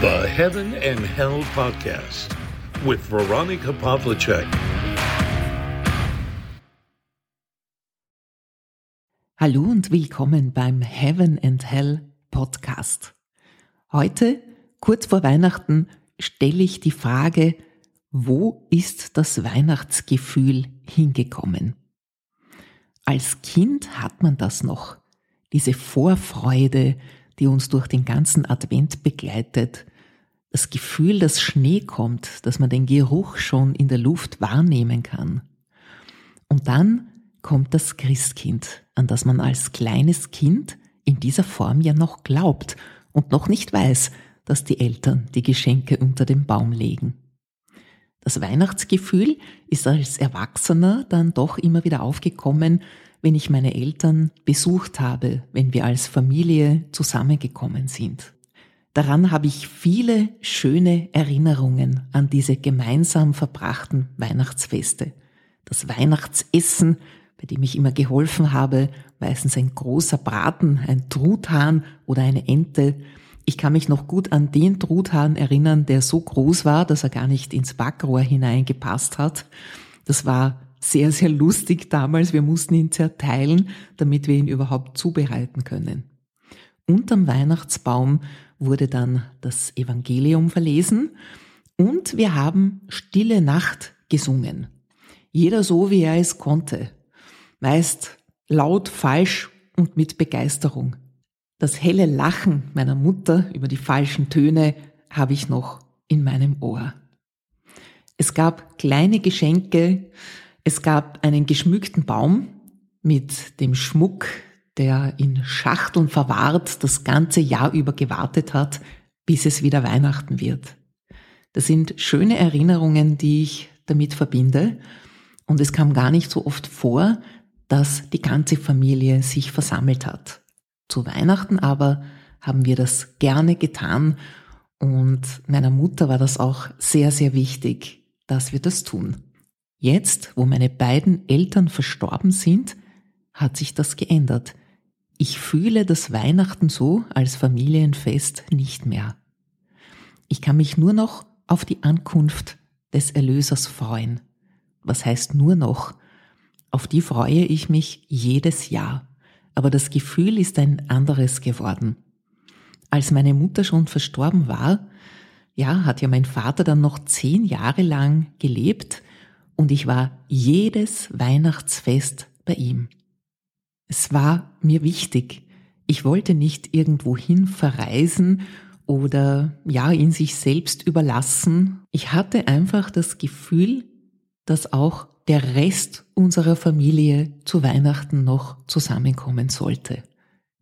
The Heaven and Hell Podcast with Veronica Pavlicek. Hallo und willkommen beim Heaven and Hell Podcast. Heute, kurz vor Weihnachten, stelle ich die Frage, wo ist das Weihnachtsgefühl hingekommen? Als Kind hat man das noch, diese Vorfreude, die uns durch den ganzen Advent begleitet, das Gefühl, dass Schnee kommt, dass man den Geruch schon in der Luft wahrnehmen kann. Und dann kommt das Christkind, an das man als kleines Kind in dieser Form ja noch glaubt und noch nicht weiß, dass die Eltern die Geschenke unter den Baum legen. Das Weihnachtsgefühl ist als Erwachsener dann doch immer wieder aufgekommen, wenn ich meine Eltern besucht habe, wenn wir als Familie zusammengekommen sind. Daran habe ich viele schöne Erinnerungen an diese gemeinsam verbrachten Weihnachtsfeste. Das Weihnachtsessen, bei dem ich immer geholfen habe, meistens ein großer Braten, ein Truthahn oder eine Ente. Ich kann mich noch gut an den Truthahn erinnern, der so groß war, dass er gar nicht ins Backrohr hineingepasst hat. Das war sehr, sehr lustig damals. Wir mussten ihn zerteilen, damit wir ihn überhaupt zubereiten können. Unterm Weihnachtsbaum wurde dann das Evangelium verlesen und wir haben Stille Nacht gesungen. Jeder so, wie er es konnte. Meist laut, falsch und mit Begeisterung. Das helle Lachen meiner Mutter über die falschen Töne habe ich noch in meinem Ohr. Es gab kleine Geschenke, es gab einen geschmückten Baum mit dem Schmuck der in Schachteln verwahrt das ganze Jahr über gewartet hat, bis es wieder Weihnachten wird. Das sind schöne Erinnerungen, die ich damit verbinde. Und es kam gar nicht so oft vor, dass die ganze Familie sich versammelt hat. Zu Weihnachten aber haben wir das gerne getan und meiner Mutter war das auch sehr, sehr wichtig, dass wir das tun. Jetzt, wo meine beiden Eltern verstorben sind, hat sich das geändert. Ich fühle das Weihnachten so als Familienfest nicht mehr. Ich kann mich nur noch auf die Ankunft des Erlösers freuen. Was heißt nur noch? Auf die freue ich mich jedes Jahr. Aber das Gefühl ist ein anderes geworden. Als meine Mutter schon verstorben war, ja, hat ja mein Vater dann noch zehn Jahre lang gelebt und ich war jedes Weihnachtsfest bei ihm. Es war mir wichtig. Ich wollte nicht irgendwohin verreisen oder ja, in sich selbst überlassen. Ich hatte einfach das Gefühl, dass auch der Rest unserer Familie zu Weihnachten noch zusammenkommen sollte.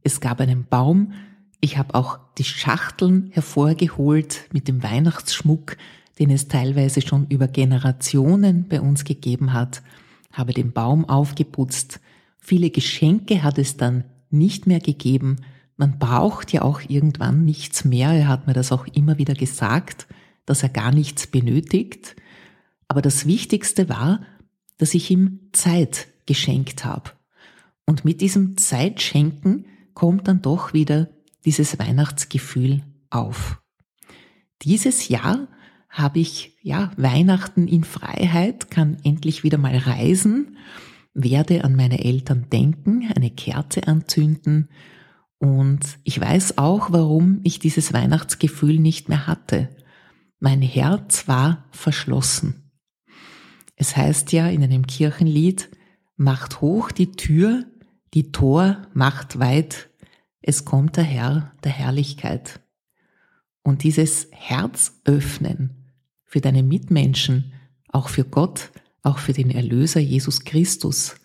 Es gab einen Baum, ich habe auch die Schachteln hervorgeholt mit dem Weihnachtsschmuck, den es teilweise schon über Generationen bei uns gegeben hat, habe den Baum aufgeputzt, Viele Geschenke hat es dann nicht mehr gegeben. Man braucht ja auch irgendwann nichts mehr. Er hat mir das auch immer wieder gesagt, dass er gar nichts benötigt. Aber das Wichtigste war, dass ich ihm Zeit geschenkt habe. Und mit diesem Zeitschenken kommt dann doch wieder dieses Weihnachtsgefühl auf. Dieses Jahr habe ich ja Weihnachten in Freiheit, kann endlich wieder mal reisen werde an meine Eltern denken, eine Kerze anzünden und ich weiß auch, warum ich dieses Weihnachtsgefühl nicht mehr hatte. Mein Herz war verschlossen. Es heißt ja in einem Kirchenlied, macht hoch die Tür, die Tor macht weit, es kommt der Herr der Herrlichkeit. Und dieses Herz öffnen für deine Mitmenschen, auch für Gott, auch für den Erlöser Jesus Christus.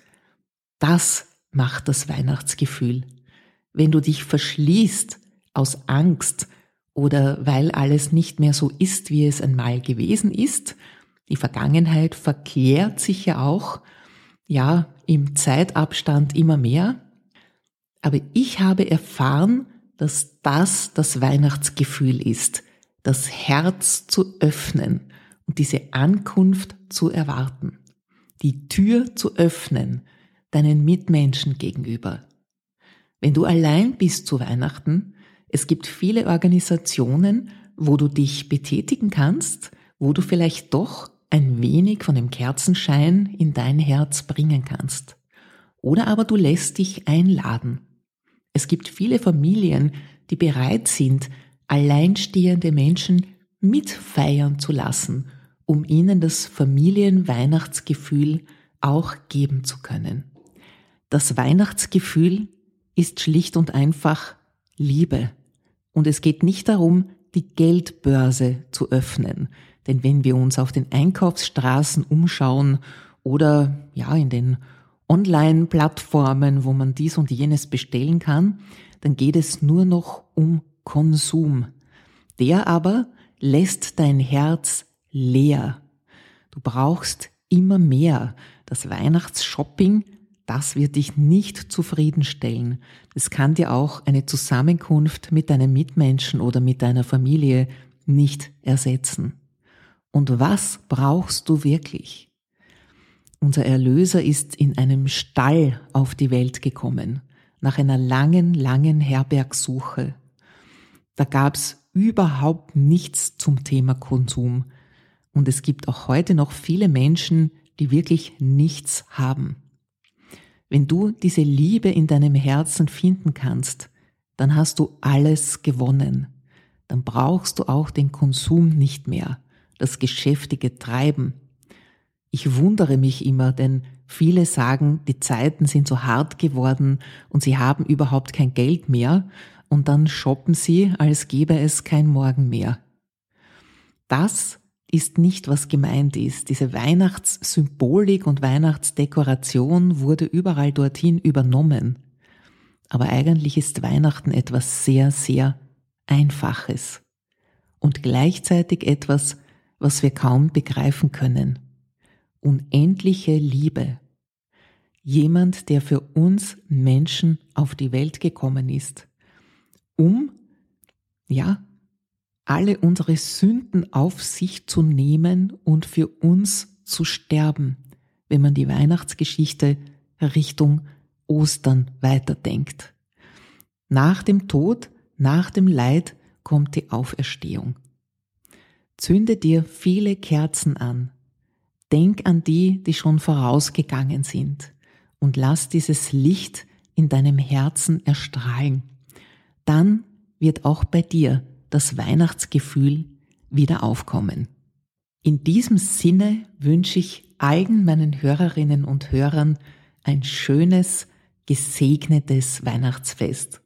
Das macht das Weihnachtsgefühl. Wenn du dich verschließt aus Angst oder weil alles nicht mehr so ist, wie es einmal gewesen ist, die Vergangenheit verklärt sich ja auch, ja, im Zeitabstand immer mehr. Aber ich habe erfahren, dass das das Weihnachtsgefühl ist, das Herz zu öffnen und diese Ankunft zu erwarten, die Tür zu öffnen deinen Mitmenschen gegenüber. Wenn du allein bist zu Weihnachten, es gibt viele Organisationen, wo du dich betätigen kannst, wo du vielleicht doch ein wenig von dem Kerzenschein in dein Herz bringen kannst. Oder aber du lässt dich einladen. Es gibt viele Familien, die bereit sind, alleinstehende Menschen mitfeiern zu lassen, um ihnen das Familienweihnachtsgefühl auch geben zu können. Das Weihnachtsgefühl ist schlicht und einfach Liebe. Und es geht nicht darum, die Geldbörse zu öffnen. Denn wenn wir uns auf den Einkaufsstraßen umschauen oder ja in den Online-Plattformen, wo man dies und jenes bestellen kann, dann geht es nur noch um Konsum. Der aber lässt dein Herz leer. Du brauchst immer mehr. Das Weihnachtsshopping, das wird dich nicht zufriedenstellen. Es kann dir auch eine Zusammenkunft mit deinen Mitmenschen oder mit deiner Familie nicht ersetzen. Und was brauchst du wirklich? Unser Erlöser ist in einem Stall auf die Welt gekommen, nach einer langen, langen Herbergsuche. Da gab's überhaupt nichts zum Thema Konsum. Und es gibt auch heute noch viele Menschen, die wirklich nichts haben. Wenn du diese Liebe in deinem Herzen finden kannst, dann hast du alles gewonnen. Dann brauchst du auch den Konsum nicht mehr, das geschäftige Treiben. Ich wundere mich immer, denn viele sagen, die Zeiten sind so hart geworden und sie haben überhaupt kein Geld mehr und dann shoppen sie, als gäbe es kein Morgen mehr. Das ist nicht, was gemeint ist. Diese Weihnachtssymbolik und Weihnachtsdekoration wurde überall dorthin übernommen. Aber eigentlich ist Weihnachten etwas sehr, sehr Einfaches und gleichzeitig etwas, was wir kaum begreifen können. Unendliche Liebe. Jemand, der für uns Menschen auf die Welt gekommen ist um, ja, alle unsere Sünden auf sich zu nehmen und für uns zu sterben, wenn man die Weihnachtsgeschichte Richtung Ostern weiterdenkt. Nach dem Tod, nach dem Leid kommt die Auferstehung. Zünde dir viele Kerzen an. Denk an die, die schon vorausgegangen sind und lass dieses Licht in deinem Herzen erstrahlen dann wird auch bei dir das Weihnachtsgefühl wieder aufkommen. In diesem Sinne wünsche ich allen meinen Hörerinnen und Hörern ein schönes, gesegnetes Weihnachtsfest.